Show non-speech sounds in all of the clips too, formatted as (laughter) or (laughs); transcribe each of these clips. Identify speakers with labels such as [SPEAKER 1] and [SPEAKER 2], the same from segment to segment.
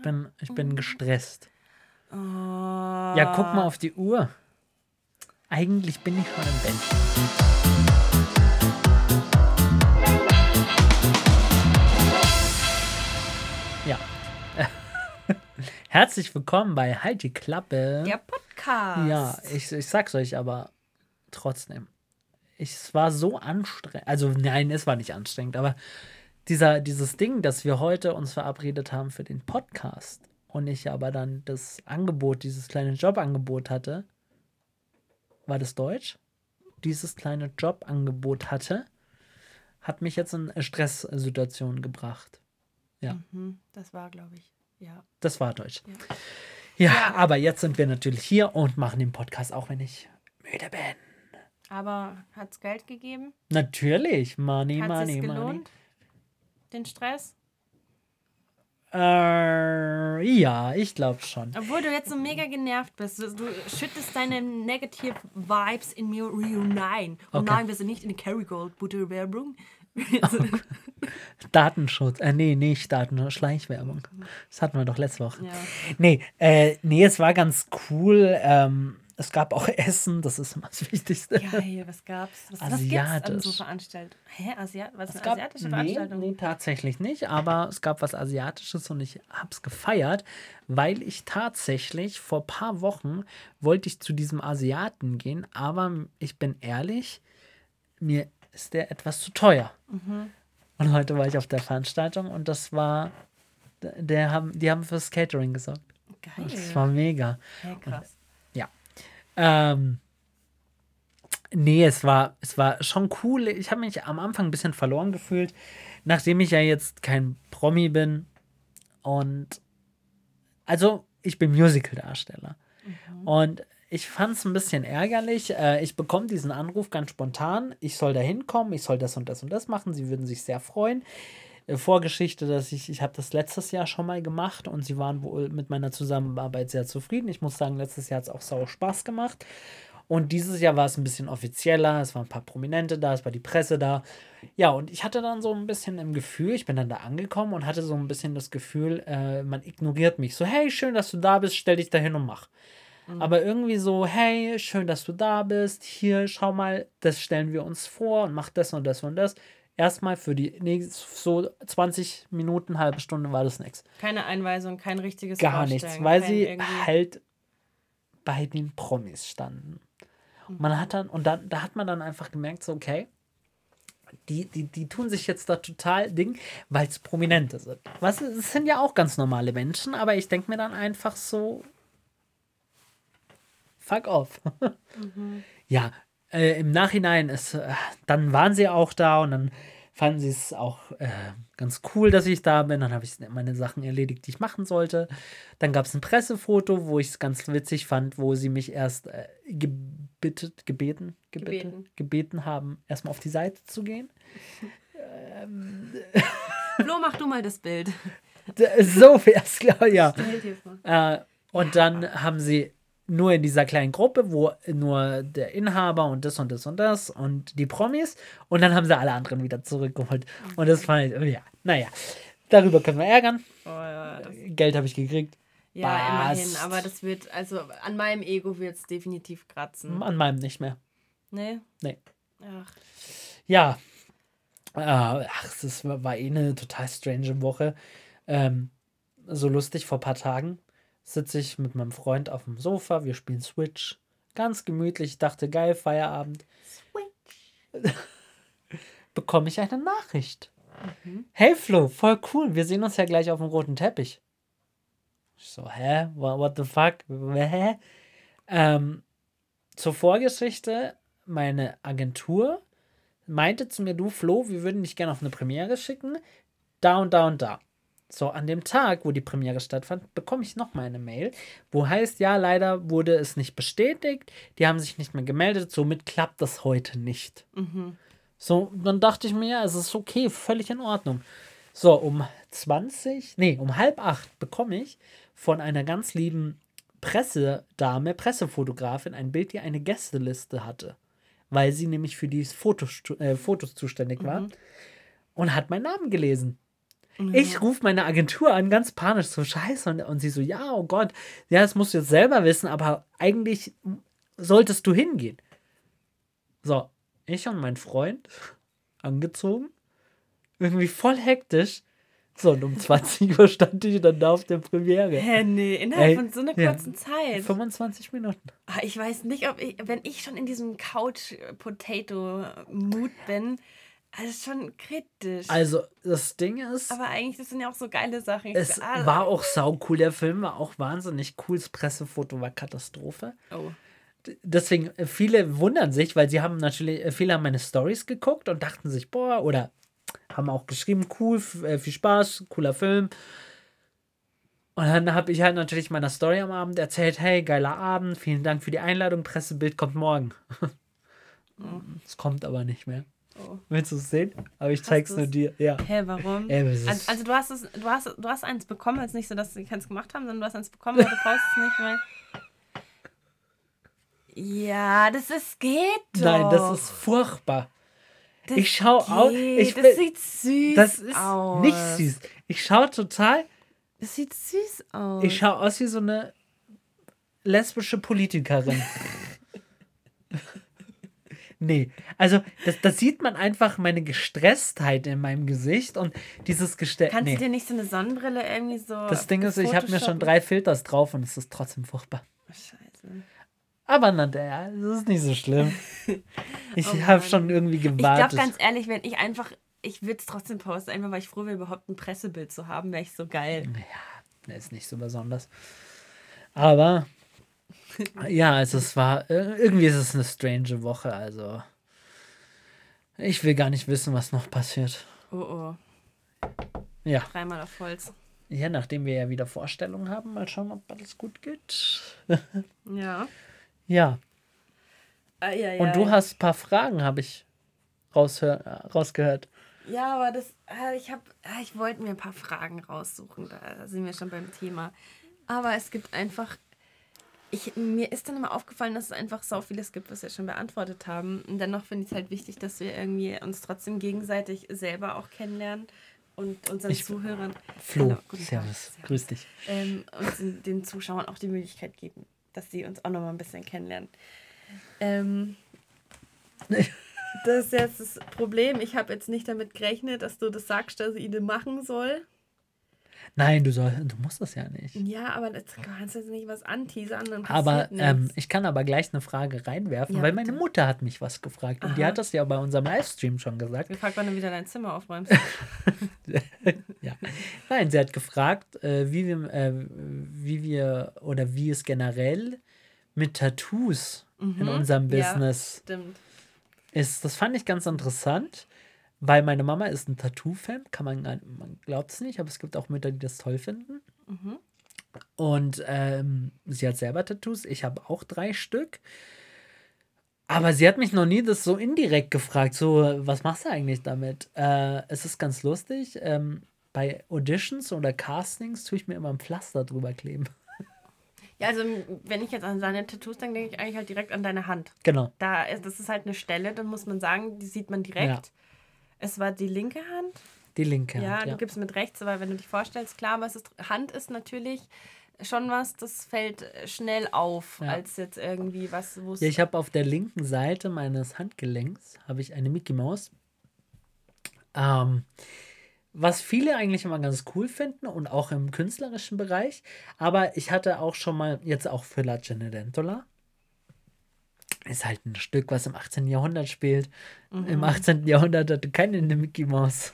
[SPEAKER 1] Ich bin, ich bin gestresst.
[SPEAKER 2] Oh.
[SPEAKER 1] Ja, guck mal auf die Uhr. Eigentlich bin ich schon im Bett. Ja. (laughs) Herzlich willkommen bei Halt die Klappe.
[SPEAKER 2] Der Podcast.
[SPEAKER 1] Ja, ich, ich sag's euch aber trotzdem. Ich, es war so anstrengend. Also, nein, es war nicht anstrengend, aber dieser, dieses Ding, dass wir heute uns verabredet haben für den Podcast und ich aber dann das Angebot, dieses kleine Jobangebot hatte, war das Deutsch? Dieses kleine Jobangebot hatte, hat mich jetzt in Stresssituationen gebracht. Ja,
[SPEAKER 2] Mhm, das war, glaube ich. Ja.
[SPEAKER 1] das war Deutsch. Ja, aber jetzt sind wir natürlich hier und machen den Podcast, auch wenn ich müde bin.
[SPEAKER 2] Aber hat es Geld gegeben?
[SPEAKER 1] Natürlich, money,
[SPEAKER 2] Hat
[SPEAKER 1] money, money.
[SPEAKER 2] Den Stress?
[SPEAKER 1] Äh, ja, ich glaube schon.
[SPEAKER 2] Obwohl du jetzt so mega genervt bist. Du, du schüttest deine negative Vibes in mir hinein. Und
[SPEAKER 1] Okay.
[SPEAKER 2] nein, wir sind nicht in der Kerrygold Butterwerbung. (laughs)
[SPEAKER 1] Datenschutz, äh, nee, nicht Datenschutz, Schleichwerbung. Das hatten wir doch letzte Woche.
[SPEAKER 2] Ja.
[SPEAKER 1] Nee, äh, nee, es war ganz cool. Ähm, es gab auch (laughs) Essen, das ist immer das Wichtigste.
[SPEAKER 2] Geil, was gab's? Was, was gibt's an
[SPEAKER 1] Asiatisch.
[SPEAKER 2] so Veranstaltungen? Hä? Asiat was ist
[SPEAKER 1] Es
[SPEAKER 2] eine
[SPEAKER 1] gab,
[SPEAKER 2] asiatische
[SPEAKER 1] nee,
[SPEAKER 2] Veranstaltung?
[SPEAKER 1] nee, tatsächlich nicht, aber es gab was Asiatisches und ich hab's gefeiert, weil ich tatsächlich vor paar Wochen wollte ich zu diesem Asiaten gehen, aber ich bin ehrlich, mir ist der etwas zu teuer.
[SPEAKER 2] Mhm.
[SPEAKER 1] Und heute war ich auf der Veranstaltung und das war, der haben, die haben fürs Catering gesorgt.
[SPEAKER 2] Geil.
[SPEAKER 1] Das war mega.
[SPEAKER 2] Hä, krass.
[SPEAKER 1] Ähm, nee, es war, es war schon cool. Ich habe mich am Anfang ein bisschen verloren gefühlt, nachdem ich ja jetzt kein Promi bin. Und also, ich bin Musical-Darsteller. Und ich fand es ein bisschen ärgerlich. Äh, ich bekomme diesen Anruf ganz spontan. Ich soll da hinkommen, ich soll das und das und das machen. Sie würden sich sehr freuen. Äh, Vorgeschichte, dass ich, ich habe das letztes Jahr schon mal gemacht und sie waren wohl mit meiner Zusammenarbeit sehr zufrieden. Ich muss sagen, letztes Jahr hat es auch sau Spaß gemacht. Und dieses Jahr war es ein bisschen offizieller, es waren ein paar Prominente da, es war die Presse da. Ja, und ich hatte dann so ein bisschen im Gefühl, ich bin dann da angekommen und hatte so ein bisschen das Gefühl, äh, man ignoriert mich. So, hey, schön, dass du da bist, stell dich da hin und mach. Aber irgendwie so, hey, schön, dass du da bist. Hier, schau mal, das stellen wir uns vor und mach das und das und das. Erstmal für die nächsten so 20 Minuten, halbe Stunde war das nichts.
[SPEAKER 2] Keine Einweisung, kein richtiges
[SPEAKER 1] Gar nichts, weil sie
[SPEAKER 2] irgendwie-
[SPEAKER 1] halt bei den Promis standen. Und Man hat dann, und dann, da hat man dann einfach gemerkt, so, okay, die, die, die tun sich jetzt da total Ding, weil es Prominente sind. Was, es sind ja auch ganz normale Menschen, aber ich denke mir dann einfach so, fuck off. (laughs) Ja, äh, im Nachhinein ist, äh, dann waren sie auch da und dann fanden sie es auch äh, ganz cool, dass ich da bin. Dann habe ich meine Sachen erledigt, die ich machen sollte. Dann gab es ein Pressefoto, wo ich es ganz witzig fand, wo sie mich erst äh, gebittet, gebeten, gebeten,
[SPEAKER 2] Gebeten.
[SPEAKER 1] gebeten haben, erstmal auf die Seite zu gehen. (laughs)
[SPEAKER 2] Flo, mach du mal das Bild. (laughs)
[SPEAKER 1] So wäre es, glaube ich, ja. Äh, und dann haben sie nur in dieser kleinen Gruppe, wo nur der Inhaber und das und das und das und die Promis und dann haben sie alle anderen wieder zurückgeholt. Und das fand ich, ja, naja, darüber können wir ärgern.
[SPEAKER 2] Oh, ja,
[SPEAKER 1] Geld habe ich gekriegt.
[SPEAKER 2] ja immerhin.
[SPEAKER 1] Passt.
[SPEAKER 2] Aber das wird, also an meinem Ego wird es definitiv kratzen.
[SPEAKER 1] An meinem nicht mehr.
[SPEAKER 2] Nee?
[SPEAKER 1] Nee.
[SPEAKER 2] Ach,
[SPEAKER 1] Ja. Äh, ach, es war, war eh eine total strange Woche. Ähm, so lustig, vor ein paar Tagen sitze ich mit meinem Freund auf dem Sofa, wir spielen Switch. Ganz gemütlich, ich dachte, geil, Feierabend. (laughs) Bekomme ich eine Nachricht. Hey Flo, voll cool, wir sehen uns ja gleich auf dem roten Teppich. Ich so, hä? What, what the fuck? Hä? Ähm, zur Vorgeschichte, meine Agentur meinte zu mir, du Flo, wir würden dich gerne auf eine Premiere schicken. Da und da und da. So, an dem Tag, wo die Premiere stattfand, bekomme ich noch mal eine Mail, wo heißt, ja, leider wurde es nicht bestätigt, die haben sich nicht mehr gemeldet, somit klappt das heute nicht. So, dann dachte ich mir, ja, es ist okay, völlig in Ordnung. So, um 20, nee, um halb acht bekomme ich von einer ganz lieben Pressedame, Pressefotografin, ein Bild, die eine Gästeliste hatte, weil sie nämlich für die Fotos, äh, Fotos zuständig war und hat meinen Namen gelesen. Ich rufe meine Agentur an, ganz panisch, so scheiße. Und, und sie so, ja, oh Gott, ja, das musst du jetzt selber wissen, aber eigentlich solltest du hingehen. So, ich und mein Freund (laughs) angezogen, irgendwie voll hektisch. So, und um (laughs) 20 Uhr stand ich dann da auf der Premiere.
[SPEAKER 2] Hä, nee, innerhalb
[SPEAKER 1] Ey,
[SPEAKER 2] von so einer
[SPEAKER 1] ja.
[SPEAKER 2] kurzen Zeit.
[SPEAKER 1] 25 Minuten.
[SPEAKER 2] Ah, Ich weiß nicht, ob ich, wenn ich schon in diesem Couch-Potato-Mood bin, also schon kritisch.
[SPEAKER 1] Also, das Ding ist,
[SPEAKER 2] Aber eigentlich, das sind ja auch so geile Sachen. Ich-
[SPEAKER 1] es
[SPEAKER 2] ah,
[SPEAKER 1] war auch sau cool. Der Film war auch wahnsinnig cool. Das Pressefoto war Katastrophe.
[SPEAKER 2] Oh.
[SPEAKER 1] deswegen, äh, viele wundern sich, weil sie haben natürlich, äh, viele haben meine Stories geguckt und dachten sich, boah, oder haben auch geschrieben, cool, äh, viel Spaß, cooler Film. Und dann habe ich halt natürlich meiner Story am Abend erzählt, hey, geiler Abend, vielen Dank für die Einladung, Pressebild kommt morgen. (laughs) Es kommt aber nicht mehr.
[SPEAKER 2] Oh.
[SPEAKER 1] Willst du es sehen? Aber ich zeig's nur dir. Ja.
[SPEAKER 2] Hä, warum?
[SPEAKER 1] Ey,
[SPEAKER 2] also, also du hast es, du hast, du hast eins bekommen, es ist nicht so, dass sie keins gemacht haben, sondern du hast eins bekommen, aber du (laughs) brauchst es nicht, weil. Ja, das ist geht doch.
[SPEAKER 1] Nein, das ist furchtbar.
[SPEAKER 2] Das
[SPEAKER 1] ich schau au-
[SPEAKER 2] geht.
[SPEAKER 1] ich
[SPEAKER 2] das
[SPEAKER 1] bin-
[SPEAKER 2] sieht süß
[SPEAKER 1] Das ist
[SPEAKER 2] aus.
[SPEAKER 1] nicht süß. Ich schaue total
[SPEAKER 2] Das sieht süß aus.
[SPEAKER 1] Ich schaue aus wie so eine lesbische Politikerin. (laughs) nee, also das, das sieht man einfach meine Gestresstheit in meinem Gesicht und dieses Gestell.
[SPEAKER 2] Kannst
[SPEAKER 1] Nee.
[SPEAKER 2] du dir nicht so eine Sonnenbrille irgendwie so.
[SPEAKER 1] Das Ding ist, ich habe mir schon drei Filters drauf und es ist trotzdem furchtbar.
[SPEAKER 2] Scheiße.
[SPEAKER 1] Aber na, der, das ist nicht so schlimm. (laughs) Ich
[SPEAKER 2] Oh
[SPEAKER 1] habe schon irgendwie
[SPEAKER 2] Ich glaube
[SPEAKER 1] gewartet.
[SPEAKER 2] ganz ehrlich, wenn ich einfach. Ich würde es trotzdem posten, einfach weil ich froh wäre, überhaupt ein Pressebild zu haben, wäre ich so geil.
[SPEAKER 1] Der ist nicht so besonders. Aber ja, also es war äh, irgendwie ist es eine strange Woche. Also ich will gar nicht wissen, was noch passiert.
[SPEAKER 2] Oh oh,
[SPEAKER 1] Ja,
[SPEAKER 2] dreimal auf Holz.
[SPEAKER 1] ja, nachdem wir ja wieder Vorstellungen haben, mal schauen, ob alles gut geht. (laughs)
[SPEAKER 2] Ja.
[SPEAKER 1] Ja,
[SPEAKER 2] Ah, ja, ja.
[SPEAKER 1] und du hast ein paar Fragen, habe ich rausgehört.
[SPEAKER 2] Ja, aber das, äh, ich habe, ich wollte mir ein paar Fragen raussuchen, da sind wir schon beim Thema. Aber es gibt einfach, ich, mir ist dann immer aufgefallen, dass es einfach so vieles gibt, was wir schon beantwortet haben. Und dennoch finde ich es halt wichtig, dass wir irgendwie uns trotzdem gegenseitig selber auch kennenlernen und unseren
[SPEAKER 1] Ich-
[SPEAKER 2] Zuhörern,
[SPEAKER 1] Flo,
[SPEAKER 2] Hallo, Tag.
[SPEAKER 1] servus, grüß dich.
[SPEAKER 2] ähm, uns den, Zuschauern auch die Möglichkeit geben, dass sie uns auch noch mal ein bisschen kennenlernen. Ähm, (laughs) das ist jetzt das Problem. Ich habe jetzt nicht damit gerechnet, dass du das sagst, dass ich das machen soll.
[SPEAKER 1] Nein, du soll, du musst das ja nicht.
[SPEAKER 2] Ja, aber das kannst du jetzt nicht was anteasern. Dann
[SPEAKER 1] Aber ähm, ich kann aber gleich eine Frage reinwerfen,
[SPEAKER 2] Ja,
[SPEAKER 1] weil meine Mutter hat mich was gefragt und die
[SPEAKER 2] Aha.
[SPEAKER 1] hat das ja bei unserem Livestream schon gesagt.
[SPEAKER 2] Wir fragen, wann du wieder dein Zimmer aufräumst. (laughs)
[SPEAKER 1] Ja. Nein, sie hat gefragt, äh, wie, wir, äh, wie wir oder wie es generell mit Tattoos in unserem
[SPEAKER 2] Mhm. Ja.
[SPEAKER 1] Business
[SPEAKER 2] Stimmt.
[SPEAKER 1] ist. Das fand ich ganz interessant, weil meine Mama ist ein Tattoo-Fan. Kann man, man glaubt es nicht, aber es gibt auch Mütter, die das toll finden.
[SPEAKER 2] Mhm.
[SPEAKER 1] Und ähm, sie hat selber Tattoos. Ich habe auch drei Stück. Aber sie hat mich noch nie das so indirekt gefragt, so, was machst du eigentlich damit? Äh, es ist ganz lustig. Ähm, bei Auditions oder Castings tue ich mir immer ein Pflaster drüber kleben.
[SPEAKER 2] Ja, also wenn ich jetzt an deine Tattoos denke, denke ich eigentlich halt direkt an deine Hand.
[SPEAKER 1] Genau.
[SPEAKER 2] Da ist, das ist halt eine Stelle, dann muss man sagen, die sieht man direkt.
[SPEAKER 1] Ja.
[SPEAKER 2] Es war die linke Hand.
[SPEAKER 1] Die linke
[SPEAKER 2] Ja,
[SPEAKER 1] Hand.
[SPEAKER 2] du
[SPEAKER 1] Ja.
[SPEAKER 2] gibst mit rechts, aber wenn du dich vorstellst, klar, es ist, Hand ist natürlich schon was, das fällt schnell auf,
[SPEAKER 1] Ja.
[SPEAKER 2] als jetzt irgendwie was, wo.
[SPEAKER 1] Ja, ich habe auf der linken Seite meines Handgelenks habe ich eine Mickey Maus. Ähm, was viele eigentlich immer ganz cool finden und auch im künstlerischen Bereich. Aber ich hatte auch schon mal, jetzt auch für La Cenerentola, ist halt ein Stück, was im 18. Jahrhundert spielt. Im 18. Jahrhundert hatte keine Mickey Maus.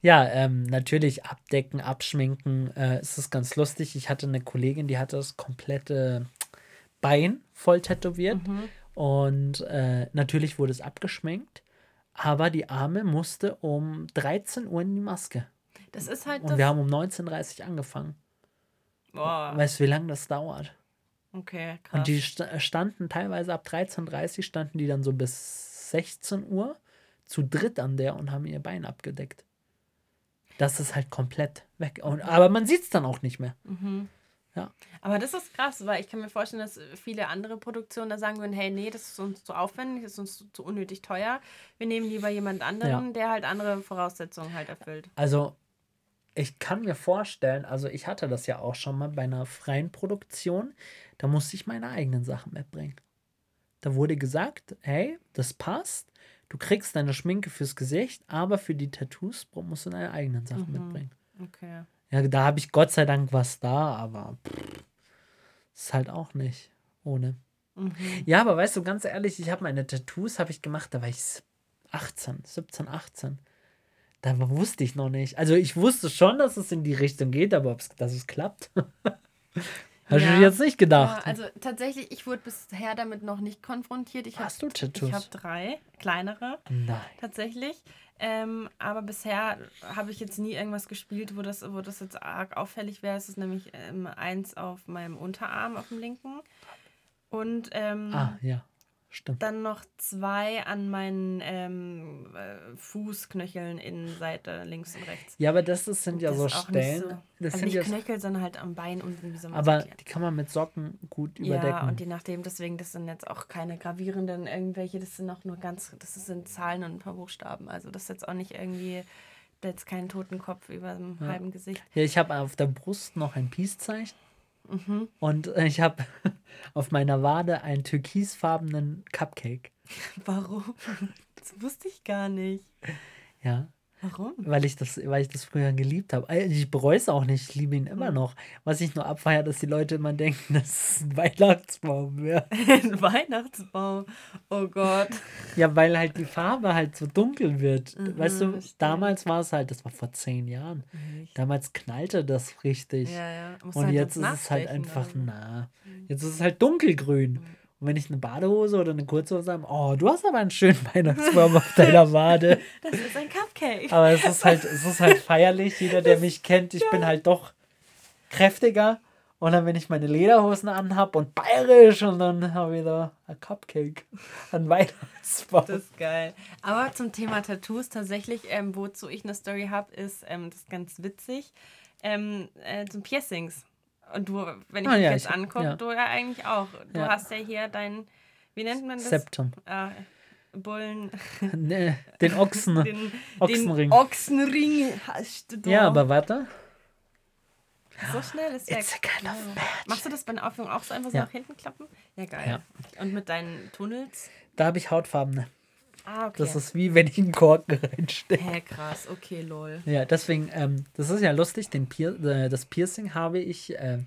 [SPEAKER 1] Ja, ähm, natürlich abdecken, abschminken. Äh, es ist ganz lustig. Ich hatte eine Kollegin, die hatte das komplette Bein voll tätowiert. Und äh, natürlich wurde es abgeschminkt. Aber die Arme musste um 13 Uhr in die Maske.
[SPEAKER 2] das ist halt
[SPEAKER 1] Und wir haben um 19.30 Uhr angefangen.
[SPEAKER 2] Boah,
[SPEAKER 1] Weißt du, wie lange das dauert?
[SPEAKER 2] Okay, krass.
[SPEAKER 1] Und die sta- standen teilweise ab 13.30 Uhr, standen die dann so bis 16 Uhr zu dritt an der und haben ihr Bein abgedeckt. Das ist halt komplett weg. Und, aber man sieht es dann auch nicht mehr.
[SPEAKER 2] Aber das ist krass, weil ich kann mir vorstellen, dass viele andere Produktionen da sagen würden, hey, nee, das ist uns zu aufwendig, das ist uns zu unnötig teuer. Wir nehmen lieber jemand anderen,
[SPEAKER 1] Ja.
[SPEAKER 2] der halt andere Voraussetzungen halt erfüllt.
[SPEAKER 1] Also ich kann mir vorstellen, also ich hatte das ja auch schon mal bei einer freien Produktion, da musste ich meine eigenen Sachen mitbringen. Da wurde gesagt, hey, das passt, du kriegst deine Schminke fürs Gesicht, aber für die Tattoos musst du deine eigenen Sachen
[SPEAKER 2] Mhm.
[SPEAKER 1] mitbringen.
[SPEAKER 2] Okay.
[SPEAKER 1] Ja, da habe ich Gott sei Dank was da, aber pff, ist halt auch nicht ohne.
[SPEAKER 2] Mhm.
[SPEAKER 1] Ja, aber weißt du, ganz ehrlich, ich habe meine Tattoos habe ich gemacht, da war ich 18, 17, 18. Da wusste ich noch nicht. Also ich wusste schon, dass es in die Richtung geht, aber dass es klappt, (laughs) habe
[SPEAKER 2] Ja.
[SPEAKER 1] ich jetzt nicht gedacht.
[SPEAKER 2] Ja, also tatsächlich, ich wurde bisher damit noch nicht konfrontiert. Ich hab-
[SPEAKER 1] Hast du Tattoos?
[SPEAKER 2] Ich habe drei, kleinere
[SPEAKER 1] Nein.
[SPEAKER 2] tatsächlich. Ähm, aber bisher habe ich jetzt nie irgendwas gespielt, wo das, wo das jetzt arg auffällig wäre. Es ist nämlich ähm, eins auf meinem Unterarm, auf dem linken. Und ähm,
[SPEAKER 1] Ah, ja, stimmt.
[SPEAKER 2] dann noch zwei an meinen ähm, äh, Fußknöcheln, Innenseite, links und rechts.
[SPEAKER 1] Ja, aber das, ist, sind ja
[SPEAKER 2] Das
[SPEAKER 1] so Stellen.
[SPEAKER 2] so-
[SPEAKER 1] Das
[SPEAKER 2] also
[SPEAKER 1] sind
[SPEAKER 2] nicht
[SPEAKER 1] ja,
[SPEAKER 2] Knöchel, sondern halt am Bein unten, wie so
[SPEAKER 1] aber die kann man mit Socken gut überdecken.
[SPEAKER 2] Ja, und je nachdem, deswegen, das sind jetzt auch keine gravierenden irgendwelche, das sind auch nur ganz, das sind Zahlen und ein paar Buchstaben. Also das ist jetzt auch nicht irgendwie, da jetzt keinen toten Kopf über dem halben Gesicht.
[SPEAKER 1] Ja, ich habe auf der Brust noch ein Peace-Zeichen.
[SPEAKER 2] Mhm.
[SPEAKER 1] Und ich habe (laughs) auf meiner Wade einen türkisfarbenen Cupcake. (laughs)
[SPEAKER 2] Warum? Das wusste ich gar nicht.
[SPEAKER 1] Ja,
[SPEAKER 2] Warum?
[SPEAKER 1] weil ich das, weil ich das früher geliebt habe. Äh, Ich bereue es auch nicht, ich liebe ihn
[SPEAKER 2] Hm.
[SPEAKER 1] immer noch. Was ich nur abfeiere, dass die Leute immer denken, (laughs) das ist ein Weihnachtsbaum. Ja. (laughs)
[SPEAKER 2] Ein Weihnachtsbaum. Oh Gott.
[SPEAKER 1] ja, weil halt die Farbe halt so dunkel wird. weißt du,
[SPEAKER 2] Mhm, stimmt.
[SPEAKER 1] damals war es halt, das war vor zehn Jahren. Damals knallte das richtig.
[SPEAKER 2] Ja, ja.
[SPEAKER 1] Und
[SPEAKER 2] halt
[SPEAKER 1] jetzt ist es halt einfach,
[SPEAKER 2] oder so.
[SPEAKER 1] na. Jetzt ist es halt dunkelgrün. Und wenn ich eine Badehose oder eine Kurzhose habe, oh, du hast aber einen schönen (laughs) Weihnachtsbaum auf deiner Wade. (laughs)
[SPEAKER 2] Das ist ein Cupcake.
[SPEAKER 1] Aber es ist halt, es ist halt feierlich. Jeder, der mich kennt, ich bin halt doch kräftiger. Und dann, wenn ich meine Lederhosen anhab und bayerisch und dann habe ich da ein Cupcake, ein Weihnachtsbaum.
[SPEAKER 2] Das ist geil. Aber zum Thema Tattoos tatsächlich, ähm, wozu ich eine Story habe, ist, ähm, das ist ganz witzig, ähm, äh, zum Piercings. Und du, wenn ich
[SPEAKER 1] Ah,
[SPEAKER 2] mich
[SPEAKER 1] ja,
[SPEAKER 2] jetzt
[SPEAKER 1] ich-
[SPEAKER 2] angucke,
[SPEAKER 1] ja.
[SPEAKER 2] du ja eigentlich auch. Du
[SPEAKER 1] Ja.
[SPEAKER 2] hast ja hier dein, wie nennt man das?
[SPEAKER 1] Septum.
[SPEAKER 2] Äh, Bullen, (laughs)
[SPEAKER 1] Ne, den Ochsen. (laughs)
[SPEAKER 2] den
[SPEAKER 1] Ochsenring.
[SPEAKER 2] Den Ochsenring hast du da.
[SPEAKER 1] ja, aber warte.
[SPEAKER 2] So schnell ist.
[SPEAKER 1] It's kind of.
[SPEAKER 2] Machst du das bei einer Aufführung auch so einfach so nach hinten klappen? Ja, geil. Und mit deinen Tunnels?
[SPEAKER 1] Da habe ich Hautfarbene.
[SPEAKER 2] Ah, okay.
[SPEAKER 1] Das ist wie wenn ich einen Korken reinstecke.
[SPEAKER 2] Hä, krass. Okay, lol.
[SPEAKER 1] Ja, deswegen, ähm, das ist ja lustig, den Pier äh, das Piercing habe ich, äh,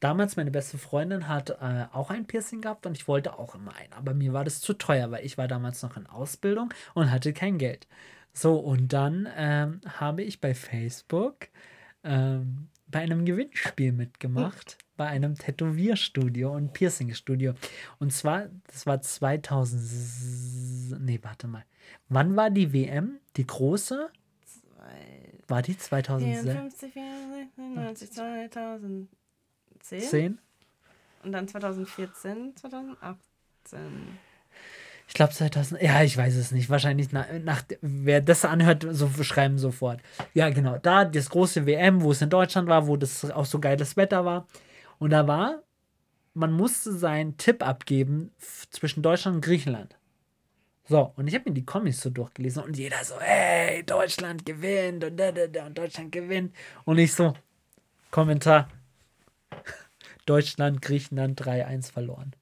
[SPEAKER 1] damals meine beste Freundin hat äh, auch ein Piercing gehabt und ich wollte auch immer ein, aber mir war das zu teuer, weil ich war damals noch in Ausbildung und hatte kein Geld. So, und dann ähm, habe ich bei Facebook ähm, bei einem Gewinnspiel mitgemacht, bei einem Tätowierstudio und Piercingstudio. Und zwar, das war 2000, nee, warte mal. Wann war die WM? Die große? War die 2010?
[SPEAKER 2] 54, 94, 2010 und dann 2014, 2018.
[SPEAKER 1] Ich glaube 2000. Ja, ich weiß es nicht. Wahrscheinlich nach, nach wer das anhört, so schreiben sofort. Ja, genau. Da das große WM, wo es in Deutschland war, wo das auch so geiles Wetter war. Und da war, man musste seinen Tipp abgeben zwischen Deutschland und Griechenland. So, und ich habe mir die Comics so durchgelesen und jeder so, hey, Deutschland gewinnt und da, da, da, und Deutschland gewinnt. Und ich so, Kommentar, (laughs) Deutschland, Griechenland 3-1 verloren.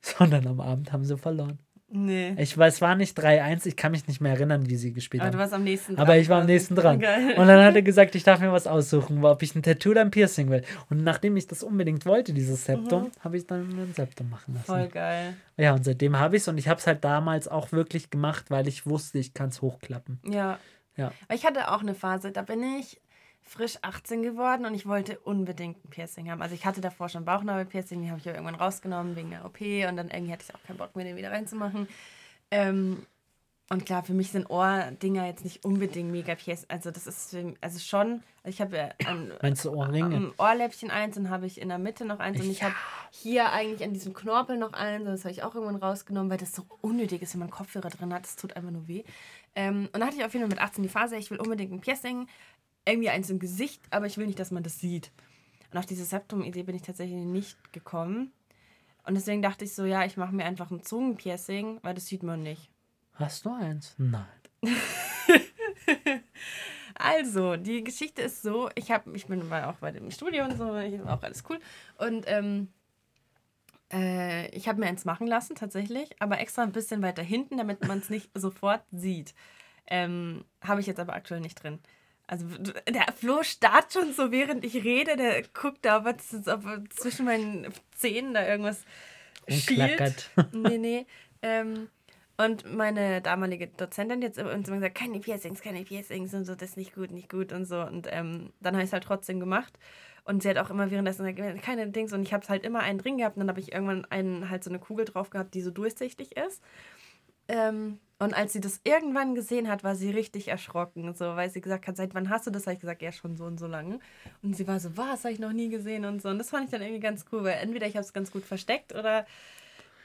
[SPEAKER 1] Sondern am Abend haben sie verloren.
[SPEAKER 2] Nee.
[SPEAKER 1] Ich weiß, es war nicht 3-1, ich kann mich nicht mehr erinnern, wie sie gespielt
[SPEAKER 2] Aber du
[SPEAKER 1] haben.
[SPEAKER 2] warst am nächsten
[SPEAKER 1] Aber ich war am nächsten dran. (laughs)
[SPEAKER 2] Geil.
[SPEAKER 1] Und dann hat er gesagt, ich darf mir was aussuchen, ob ich ein Tattoo oder ein Piercing will. Und nachdem ich das unbedingt wollte, dieses Septum, habe ich dann ein Septum machen lassen.
[SPEAKER 2] Mhm. Voll geil.
[SPEAKER 1] Ja, und seitdem habe ich es und ich habe es halt damals auch wirklich gemacht, weil ich wusste, ich kann es hochklappen.
[SPEAKER 2] Ja.
[SPEAKER 1] Ja.
[SPEAKER 2] Aber Ich hatte auch eine Phase, da bin ich frisch 18 geworden und ich wollte unbedingt ein Piercing haben. Also ich hatte davor schon Bauchnabel-Piercing, die habe ich ja irgendwann rausgenommen wegen der OP und dann irgendwie hatte ich auch keinen Bock mehr, den wieder reinzumachen. Ähm, und klar, für mich sind Ohrdinger jetzt nicht unbedingt mega Piercing. Also das ist für, also schon, also ich habe ja ein,
[SPEAKER 1] Meinst du Ohrringe?
[SPEAKER 2] am Ohrläppchen eins und habe ich in der Mitte noch eins und ich habe hier eigentlich an diesem Knorpel noch eins, das habe ich auch irgendwann rausgenommen, weil das so unnötig ist, wenn man Kopfhörer drin hat, das tut einfach nur weh. Ähm, und dann hatte ich auf jeden Fall mit 18 die Phase, ich will unbedingt ein Piercing, irgendwie eins im Gesicht, aber ich will nicht, dass man das sieht. Und auf diese Septum-Idee bin ich tatsächlich nicht gekommen. Und deswegen dachte ich so, ja, ich mache mir einfach ein Zungenpiercing, weil das sieht man nicht.
[SPEAKER 1] Hast du eins? Nein. (laughs)
[SPEAKER 2] Also, die Geschichte ist so, ich habe, ich bin war auch bei dem Studio und so, ich war auch alles cool. Und ähm, äh, ich habe mir eins machen lassen, tatsächlich, aber extra ein bisschen weiter hinten, damit man es nicht (laughs) sofort sieht. Ähm, habe ich jetzt aber aktuell nicht drin. Also der Flo starrt schon so, während ich rede, der guckt da, ob, ob zwischen meinen Zähnen da irgendwas schielt. (laughs) Nee, nee. Ähm, und meine damalige Dozentin jetzt uns immer gesagt, keine Piercings, keine Piercings und so, das ist nicht gut, nicht gut und so. Und ähm, dann habe ich es halt trotzdem gemacht. Und sie hat auch immer währenddessen gesagt, keine Dings. Und ich habe es halt immer einen drin gehabt. Und dann habe ich irgendwann einen, halt so eine Kugel drauf gehabt, die so durchsichtig ist. Ähm, und als sie das irgendwann gesehen hat, war sie richtig erschrocken, so, weil sie gesagt hat, seit wann hast du das? Habe ich gesagt, ja, schon so und so lange. Und sie war so, was, habe ich noch nie gesehen und so. Und das fand ich dann irgendwie ganz cool, weil entweder ich habe es ganz gut versteckt oder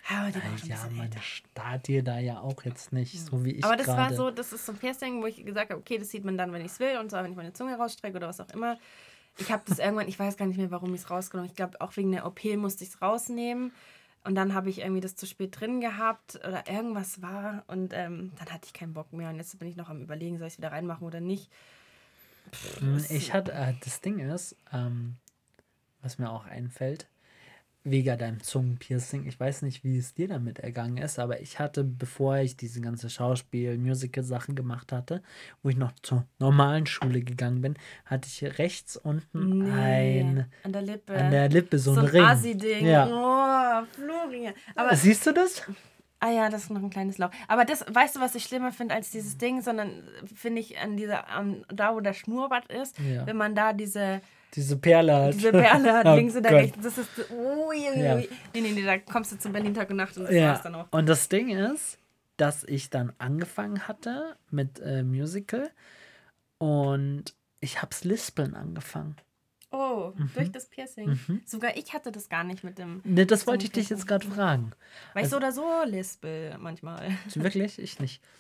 [SPEAKER 1] ja, aber die schon ja, man starrt dir da ja auch jetzt nicht, so wie ich
[SPEAKER 2] Aber das grade. war so, das ist so ein Piercing, wo ich gesagt habe, okay, das sieht man dann, wenn ich es will und so, wenn ich meine Zunge rausstrecke oder was auch immer. Ich habe das (laughs) irgendwann, ich weiß gar nicht mehr, warum ich es rausgenommen habe. Ich glaube, auch wegen der OP musste ich es rausnehmen. Und dann habe ich irgendwie das zu spät drin gehabt oder irgendwas war und ähm, dann hatte ich keinen Bock mehr. Und jetzt bin ich noch am Überlegen, soll ich es wieder reinmachen oder nicht.
[SPEAKER 1] Pff, hm, ich hatte, äh, das Ding ist, ähm, was mir auch einfällt, wegen deinem Zungenpiercing. Ich weiß nicht, wie es dir damit ergangen ist, aber ich hatte, bevor ich diese ganze Schauspiel-, Musical-Sachen gemacht hatte, wo ich noch zur normalen Schule gegangen bin, hatte ich rechts unten nee, ein
[SPEAKER 2] an der Lippe,
[SPEAKER 1] an der Lippe so, so ein Ring.
[SPEAKER 2] Asi-Ding. Ja. Oh, Florian.
[SPEAKER 1] Aber Siehst du das?
[SPEAKER 2] Ah ja, das ist noch ein kleines Loch. Aber das, weißt du, was ich schlimmer finde als dieses Ding, sondern finde ich an dieser, an, da wo der Schnurrbart ist, ja. wenn man da diese
[SPEAKER 1] diese Perle hat.
[SPEAKER 2] Diese Perle (laughs) hat, oh links und rechts. Das ist. Ui, ui, ja. Nee, nee, nee, da kommst du zum Berlin Tag und Nacht und das
[SPEAKER 1] ja. war's dann auch. Und das Ding ist, dass ich dann angefangen hatte mit äh, Musical und ich hab's Lispeln angefangen.
[SPEAKER 2] Oh, mhm. durch das Piercing. Mhm. Sogar ich hatte das gar nicht mit dem.
[SPEAKER 1] Ne, das wollte ich dich jetzt gerade fragen.
[SPEAKER 2] Weil also, ich so oder so lispel manchmal.
[SPEAKER 1] Wirklich? Ich nicht. (laughs)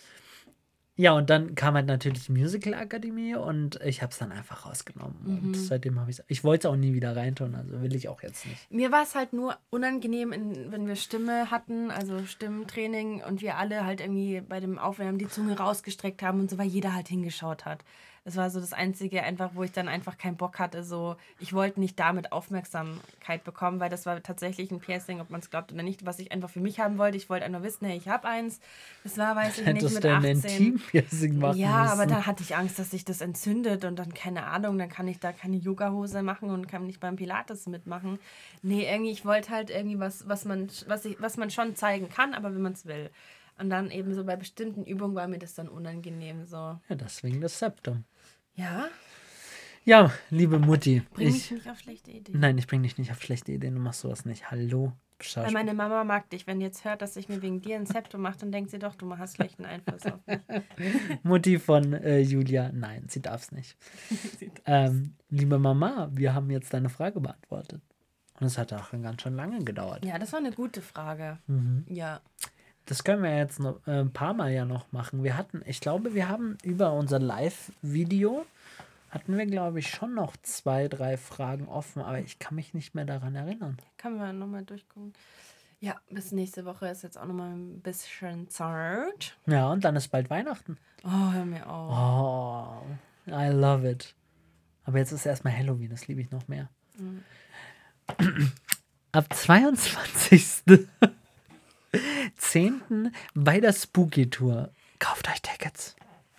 [SPEAKER 1] Ja, und dann kam halt natürlich die Musical Akademie und ich habe es dann einfach rausgenommen. Mhm. Und seitdem habe ich es. Ich wollte es auch nie wieder reintun, also will ich auch jetzt nicht.
[SPEAKER 2] Mir war es halt nur unangenehm, in, wenn wir Stimme hatten, also Stimmtraining und wir alle halt irgendwie bei dem Aufwärmen die Zunge rausgestreckt haben und so, weil jeder halt hingeschaut hat. Das war so das Einzige, einfach, wo ich dann einfach keinen Bock hatte. So, ich wollte nicht damit Aufmerksamkeit bekommen, weil das war tatsächlich ein Piercing, ob man es glaubt oder nicht, was ich einfach für mich haben wollte. Ich wollte einfach wissen, hey, ich habe eins. Das war, weiß ich (laughs) nicht, mit 18. Intim-Piercing machen Ja, müssen. aber da hatte ich Angst, dass sich das entzündet und dann, keine Ahnung, dann kann ich da keine Yoga-Hose machen und kann nicht beim Pilates mitmachen. Nee, irgendwie, ich wollte halt irgendwie was, was man, was, ich, was man schon zeigen kann, aber wenn man es will. Und dann eben so bei bestimmten Übungen war mir das dann unangenehm so.
[SPEAKER 1] Ja, deswegen das Septum.
[SPEAKER 2] Ja?
[SPEAKER 1] Ja, liebe Mutti.
[SPEAKER 2] Bring ich, mich nicht auf schlechte Ideen.
[SPEAKER 1] Nein, ich bring dich nicht auf schlechte Ideen. Du machst sowas nicht. Hallo?
[SPEAKER 2] Weil meine Mama mag dich. Wenn jetzt hört, dass ich mir wegen dir ein Septum mache, dann denkt sie doch, du hast schlechten Einfluss auf mich. (laughs)
[SPEAKER 1] Mutti von äh, Julia, nein, sie darf es (laughs) nicht. ähm, liebe Mama, wir haben jetzt deine Frage beantwortet. Und es hat auch ganz schön lange gedauert.
[SPEAKER 2] Ja, das war eine gute Frage.
[SPEAKER 1] Mhm.
[SPEAKER 2] Ja.
[SPEAKER 1] Das können wir jetzt noch äh, ein paar Mal ja noch machen. Wir hatten, ich glaube, wir haben über unser Live-Video hatten wir, glaube ich, schon noch zwei, drei Fragen offen, aber ich kann mich nicht mehr daran erinnern.
[SPEAKER 2] Können wir nochmal durchgucken. Ja, bis nächste Woche ist jetzt auch nochmal ein bisschen Zeit.
[SPEAKER 1] Ja, und dann ist bald Weihnachten.
[SPEAKER 2] Oh, hör mir auf.
[SPEAKER 1] Oh, I love it. Aber jetzt ist erstmal Halloween, das liebe ich noch mehr. Mhm. Ab 22. 10. bei der Spooky Tour. Kauft euch Tickets.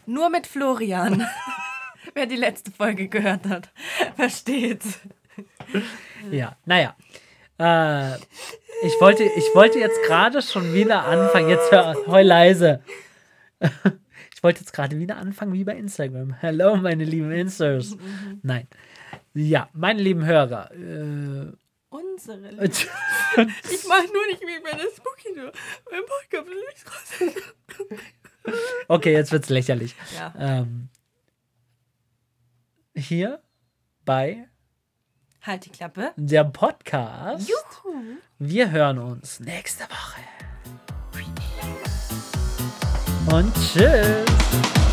[SPEAKER 2] Nur mit Florian. (laughs) Wer die letzte Folge gehört hat, versteht.
[SPEAKER 1] Ja, naja. Äh, ich, wollte, ich wollte jetzt gerade schon wieder anfangen. Jetzt hör, heul leise. (laughs) Ich wollte jetzt gerade wieder anfangen wie bei Instagram. Hello, meine lieben Instars. Nein. Ja, meine lieben Hörer. Äh,
[SPEAKER 2] Lieben. (laughs) ich mache nur nicht wie bei der Spooky nur. Mein Podcast will nicht
[SPEAKER 1] raus. Okay, jetzt wird's lächerlich.
[SPEAKER 2] Ja.
[SPEAKER 1] Ähm, hier bei
[SPEAKER 2] Halt die Klappe.
[SPEAKER 1] Der Podcast.
[SPEAKER 2] Juhu.
[SPEAKER 1] Wir hören uns nächste Woche. Und tschüss.